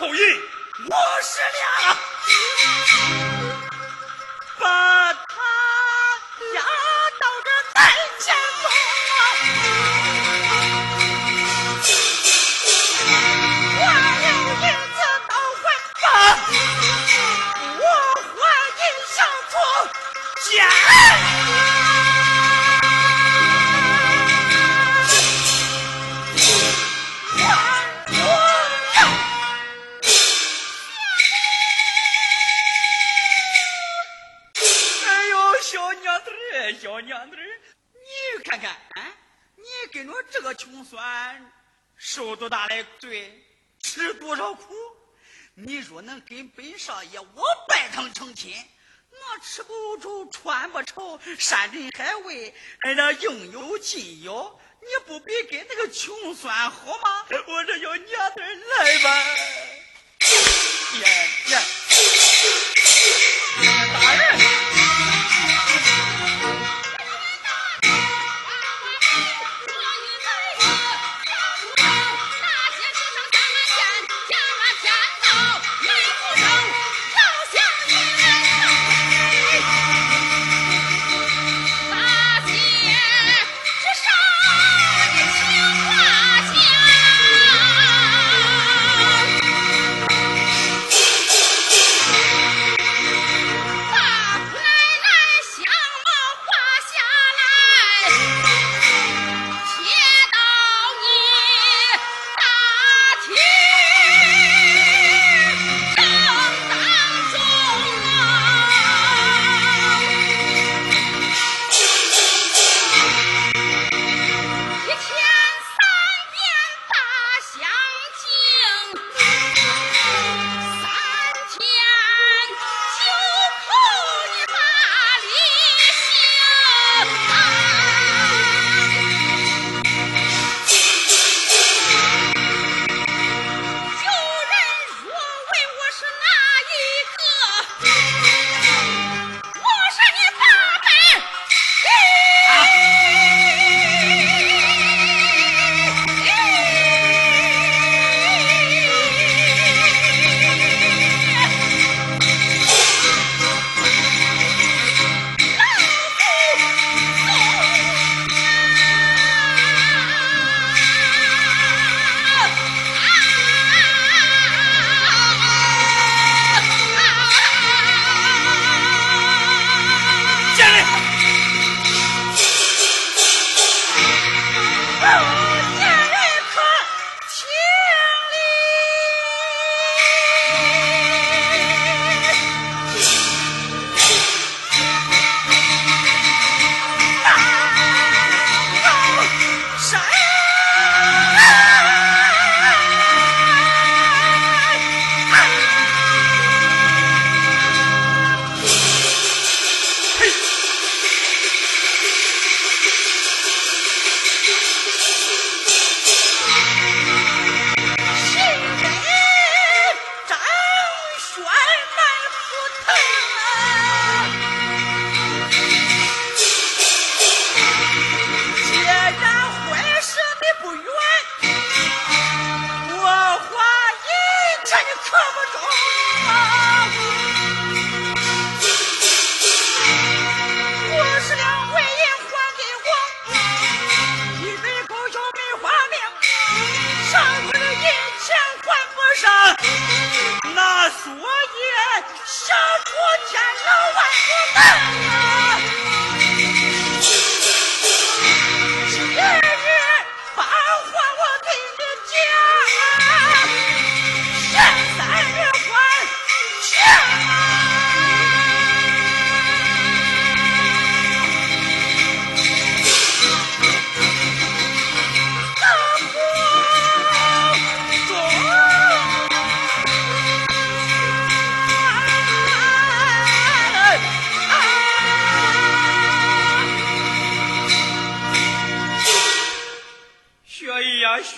口音。五十两跟本少爷我拜堂成亲，我吃不住，穿不愁，山珍海味，哎，这应有尽有。你不比跟那个穷酸好吗？我这叫娘子来吧。耶耶，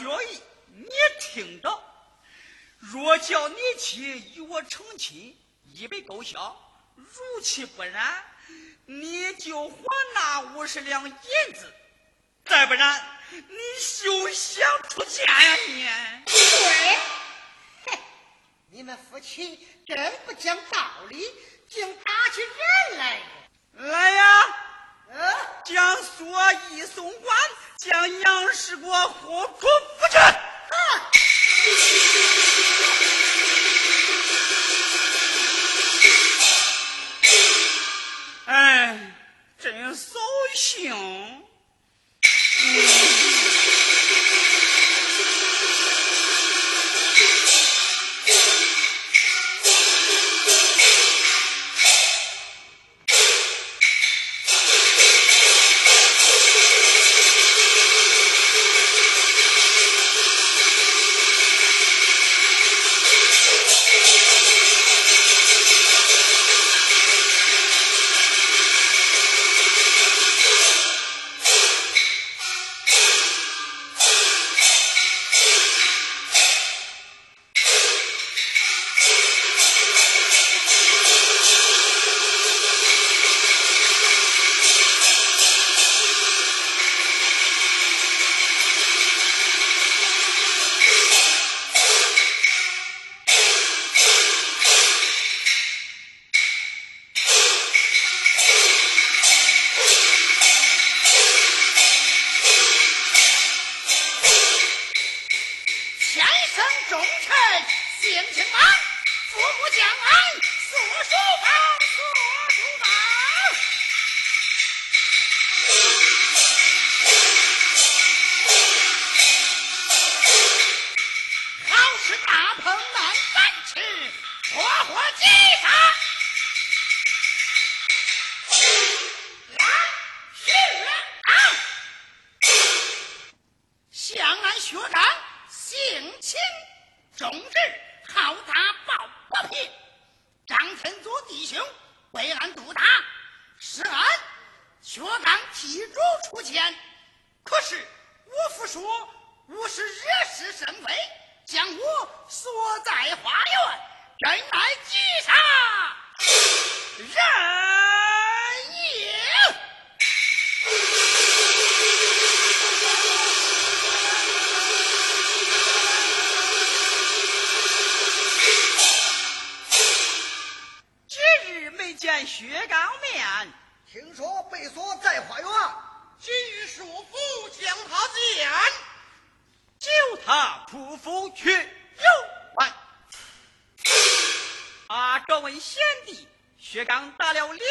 乐意，你听着，若叫你妻与我成亲，一笔勾销；如其不然，你就还那五十两银子，再不然，你休想出家呀！你，你们夫妻真不讲道理，竟打起人来了！来呀！将所衣送官，将杨氏国活捉夫君。哎，真扫兴。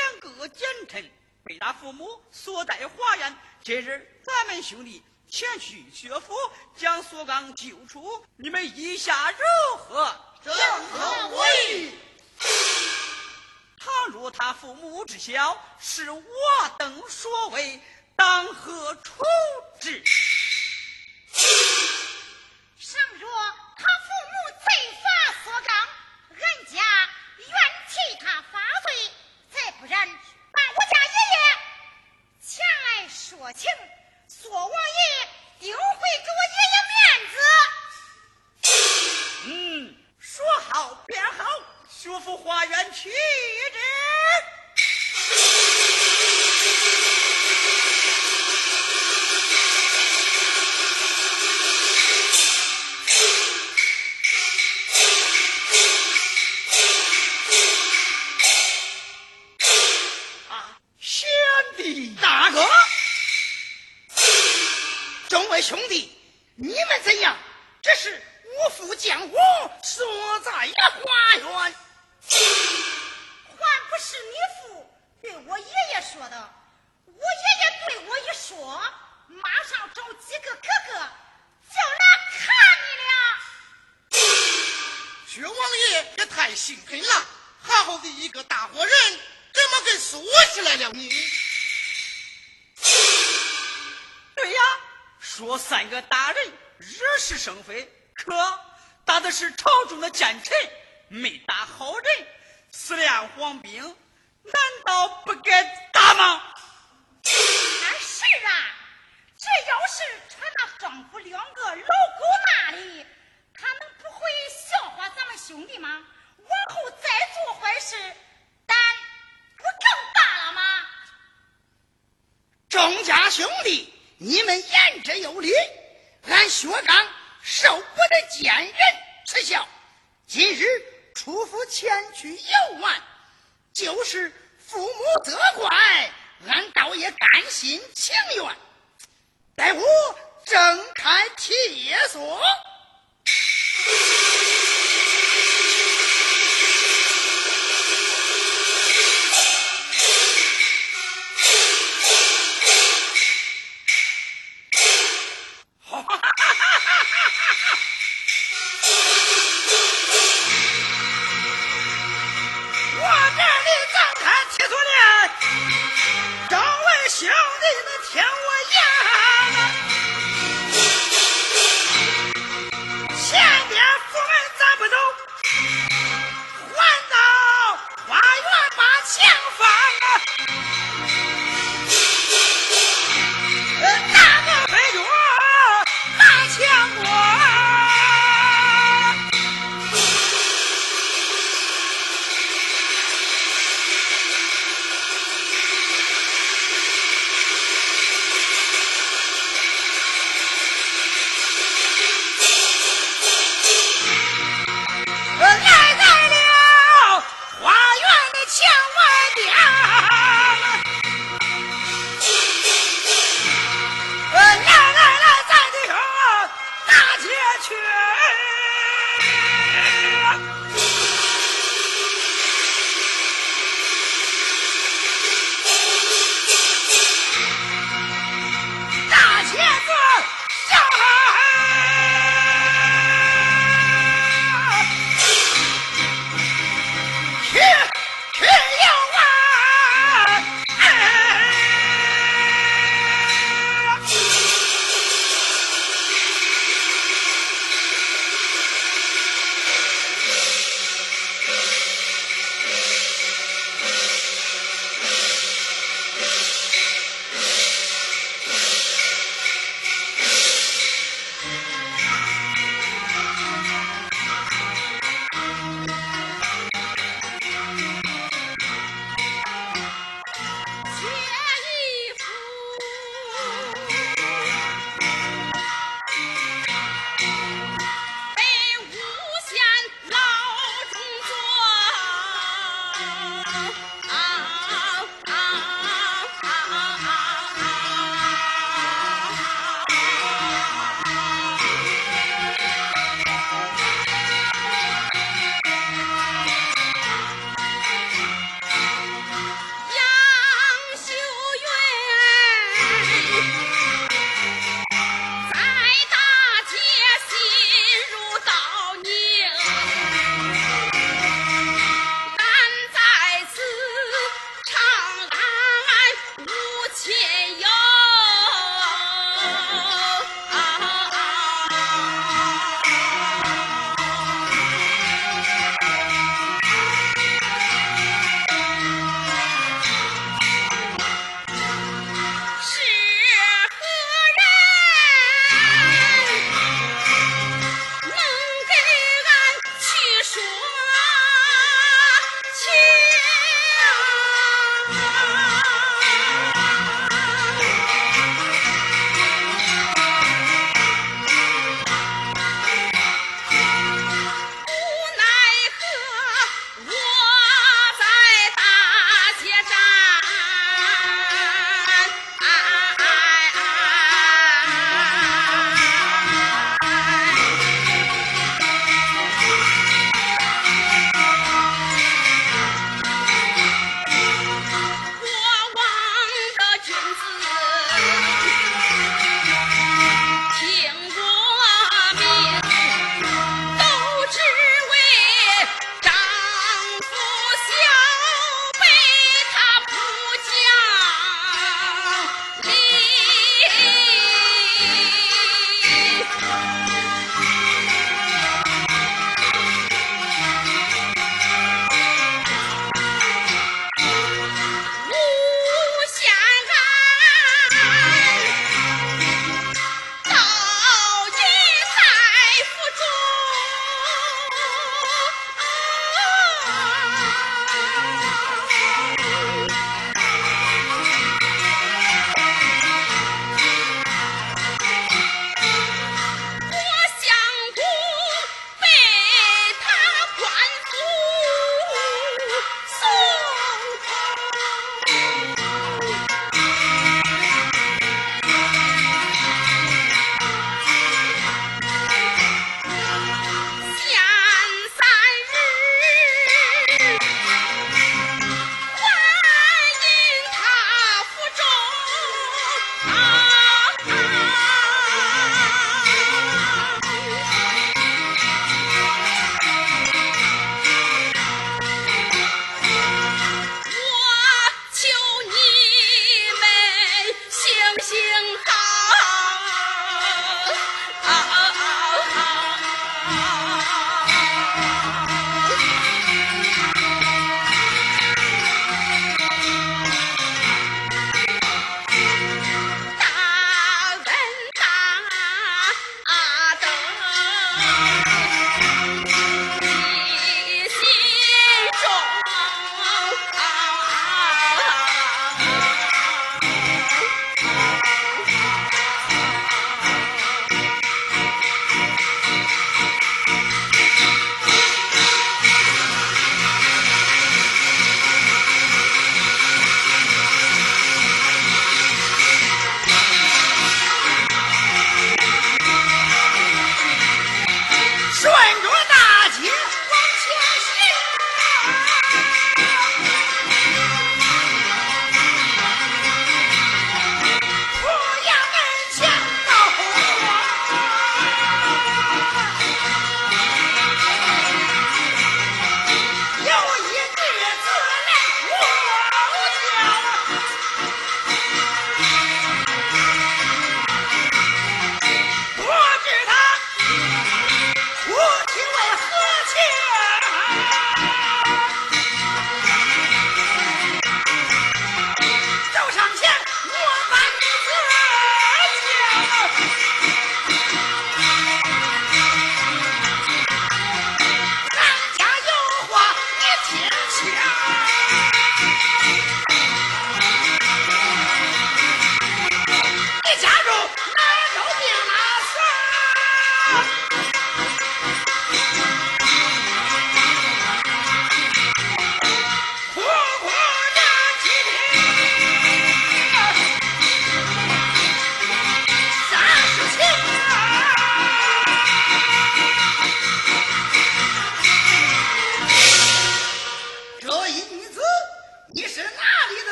两个奸臣，被他父母锁在花园。今日咱们兄弟前去薛府，将薛刚救出，你们意下如何？正合我意。倘若他父母知晓是我等所为，当何处置？倘若他父母罪发所纲，俺家愿替他发罪；再不然，把我家爷爷前来说情，索王爷定会给我爷爷面子。嗯，说好便好。学府花园去之。说三个大人惹是生非，可打的是朝中的奸臣。没打好人，四连黄兵，难道不该打吗？是啊，这要是传到双府两个老狗那里，他们不会笑话咱们兄弟吗？往后再做坏事，胆不更大了吗？众家兄弟，你们言之有理，俺薛刚受不得奸人耻笑，今日。出府前去游玩，就是父母责怪，俺倒也甘心情愿。待我睁开铁锁。Bye.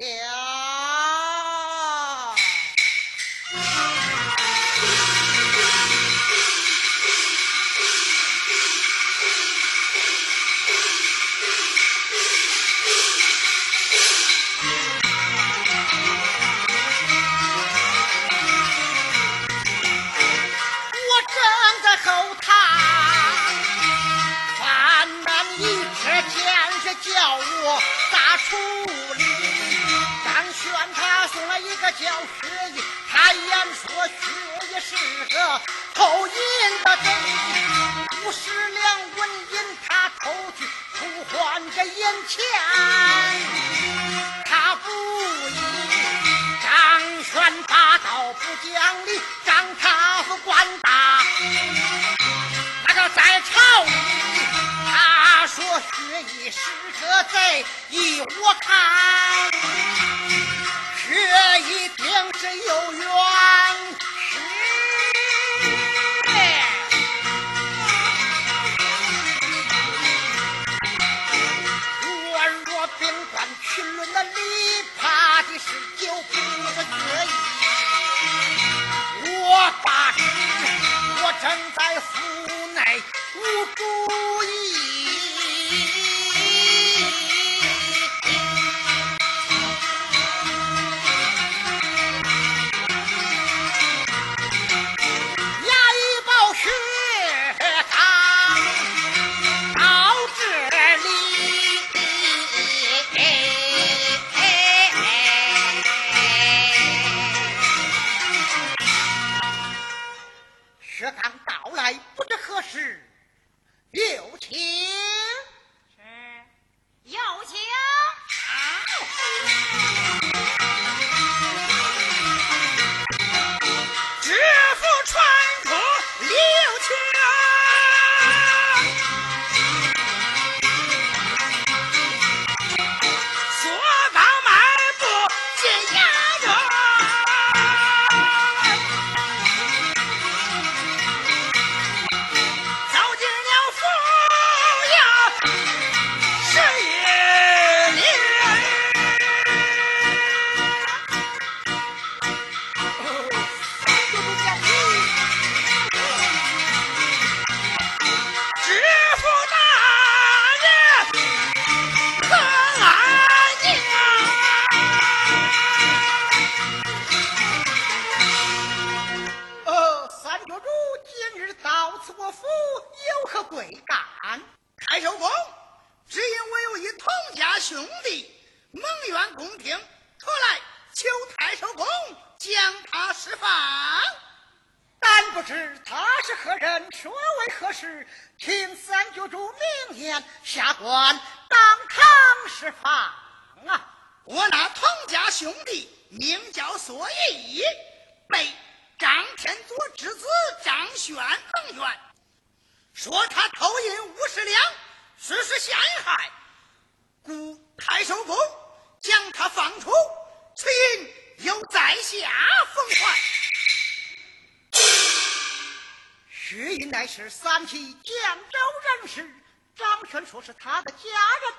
我何事，请三局主明言，下官当堂释放啊！我那同家兄弟名叫索义，被张天佐之子张轩蒙冤，说他偷银五十两，实施陷害，故太守公将他放出，此银又在下奉还。薛银乃是三旗江州人士，张轩说是他的家人。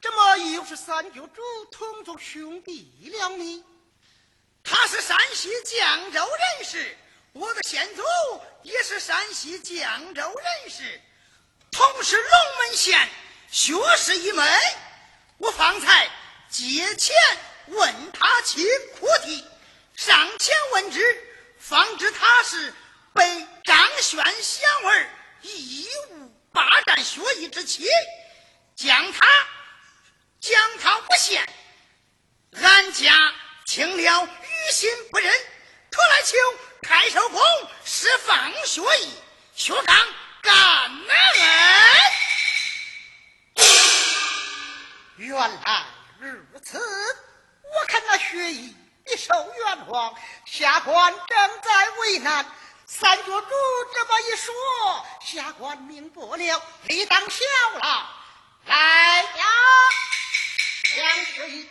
怎么又是三舅主同族兄弟了呢？他是山西绛州人士，我的先祖也是山西绛州人士，同是龙门县学士一门。我方才借钱问他其苦体，上前问之，方知他是被张轩祥儿义务霸占学艺之妻，将他。将他诬陷，俺家听了于心不忍，特来求太守公释放学艺、薛刚，感恩。原来如此，我看那学艺一受冤枉，下官正在为难。三绝主这么一说，下官明白了，理当效劳。来呀！将水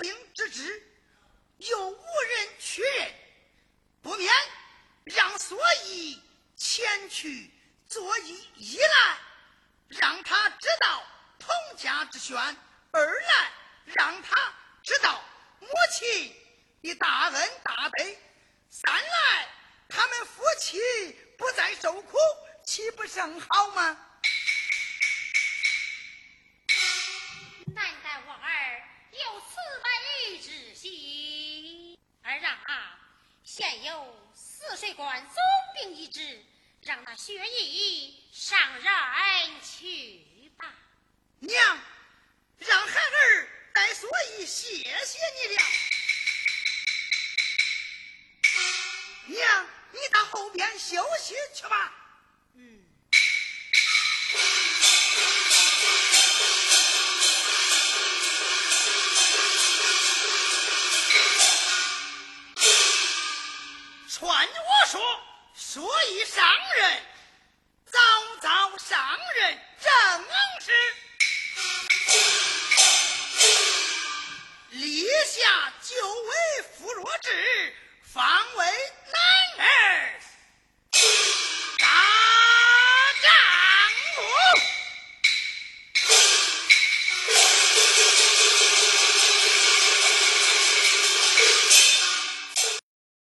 兵之职，又无人取任，不免让所义前去作揖一来，让他知道童家之选；二来让他知道母亲的大恩大德；三来他们夫妻不再受苦，岂不甚好吗？啊，现有泗水关总兵一职，让那薛义上任去吧。娘，让孩儿带所以谢谢你了。娘，你到后边休息去吧。说说，所以上任，早早上任正是，立下九位扶弱志，方为男儿。